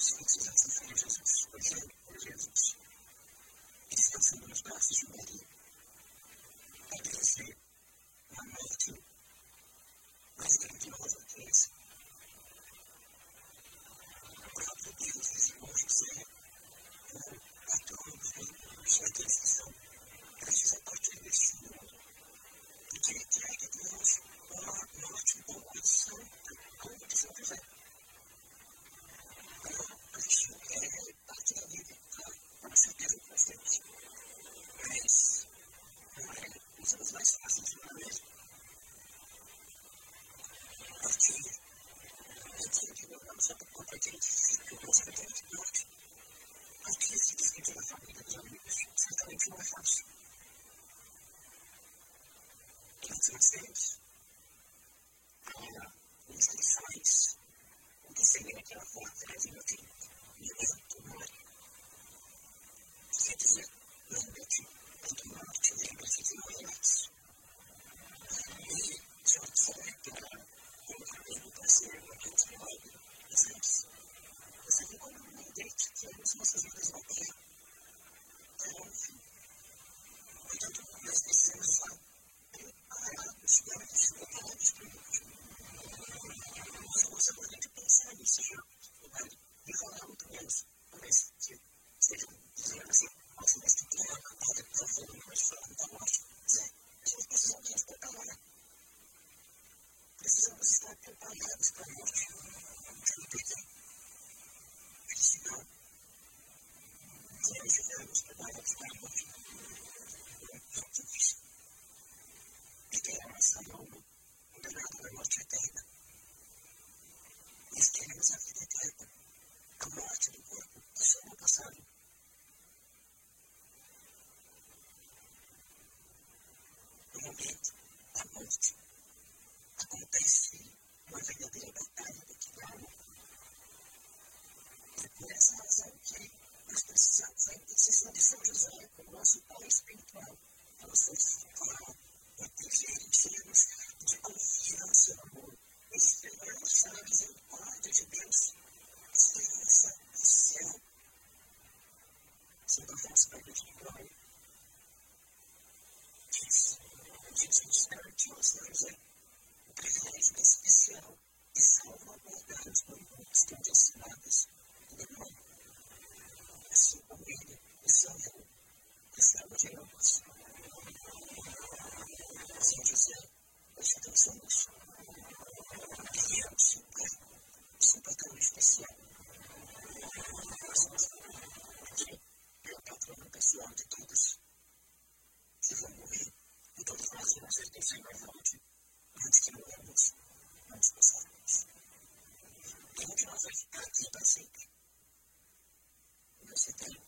sphinxes and symphonies Jag har fått det här fina Gracias. espiritual. Então, vocês, claro, é de confiança no amor, esperança na misericórdia de Deus digamos, assim dizer, as intenções. Criamos um patrão especial. Aqui é o patrão especial de todos. Que vão morrer e todos nós vamos ser terceiros morte antes que morramos, antes passarmos. Então, que nós vai ficar aqui para sempre. Você tem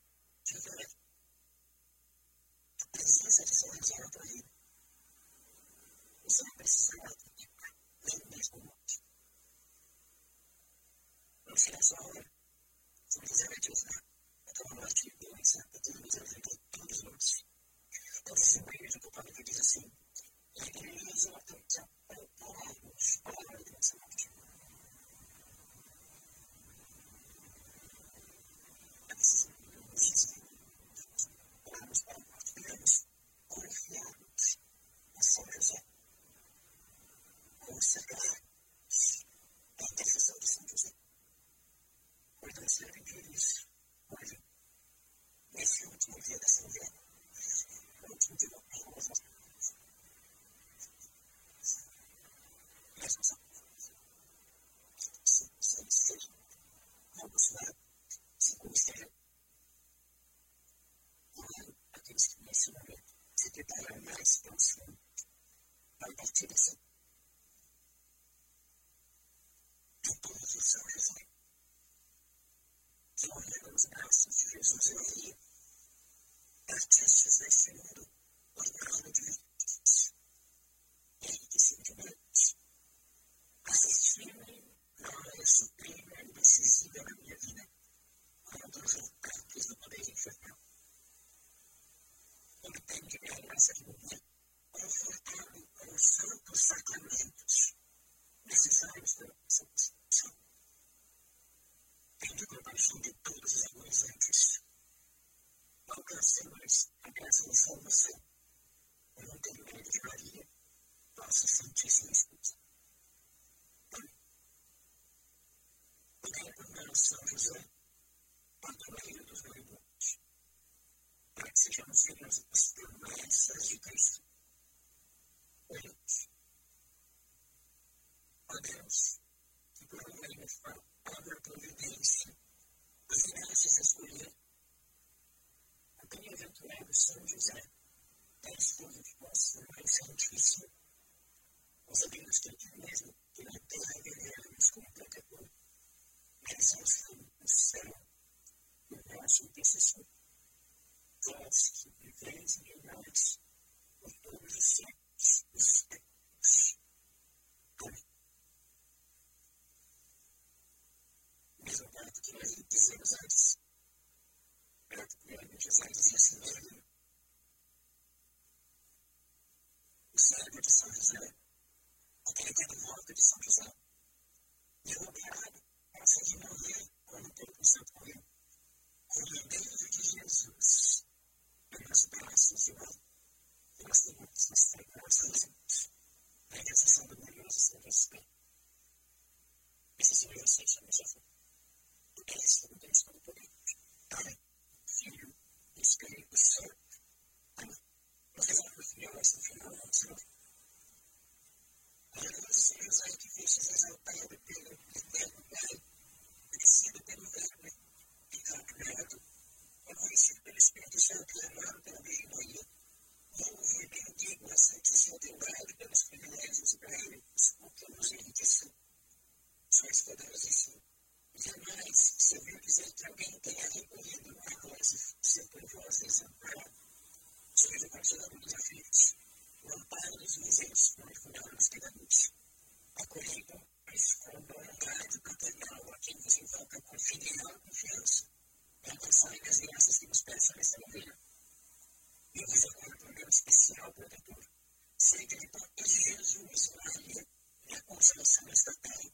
sagrado da intercessão de São José. Fortalecer e isso hoje, nesse último dia da Semana, no último dia da Páscoa, nós vamos Graças a Deus. Se ele seja revolucionado, se como seja, claro, aqueles que nesse momento se prepararam mais para o fim, para a partir dessa depois de São José, que olhando os braços de Jesus e Maria, artistas desse mundo, ornaram de virtudes. Ele que simplesmente assistiu na hora suprema e decisiva da minha vida, quando os ataques do poder infernal. Entende a graça de mulher, confortado com os santos sacramentos necessários para a nossa constituição. Tende compaixão de todos os agonizantes. Alcancemos a graça da salvação, como tem medo de Maria, nossa Santíssima Esposa. Mão São José, padroeiro dos moribundos, para que sejamos dignos das promessas de Cristo. Oremos. Ó Deus, que por uma palavra providência, os irastes escolher, a bem-aventurado São José, da esposa de vossa Mãe Santíssima, sabemos que aqui mesmo, que na terra veneramos como pecador, mas ao no céu, o nosso intercessor. Que viveis em nós, que nós dizemos antes, praticamente José dizia assim mesmo, o de São José aquele morto de São José, derrubado, essa de morrer quando o tempo santo morreu, com o beijo de Jesus pelos braços de mãe, nós temos nos forças juntos, na intercessão do glorioso São José. Esse Senhor José chama Jesus. Porque ele é o Deus Todo-Poderoso. Pai, Filho, Espírito Santo. Amém. Nós rezamos melhores no final do Senhor. Glorioso José que fostes exaltado pelo eterno Pai, crescido pelo Verbo e calculado, convencido pelo Espírito Santo e amado pela Virgem Maria, louvo e bendigo a Trindade pelos privilégios ibéricos com que nos enriqueceu. Sois poderosíssimo. Jamais, se eu dizer que alguém tenha recorrido a vós e ser por vós desamparado, sois o consolador dos aflitos o amparo dos misérios profundos pecadores. Acolhendo, mas com bondade paternal a quem vos invoca com filial confiança, e alcançai as graças que nos peçam nesta novena. Eu vos acordo um meu especial protetor, seja de Jesus, Maria, e a consolação desta terra.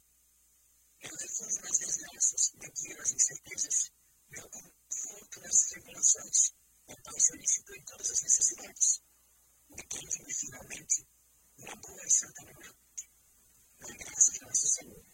Meu refúgio nas desgraças, meu guia nas incertezas, meu conforto nas tribulações, meu Pai solícito em todas as necessidades depende finalmente na boa e santa vontade, na graça de nosso Senhor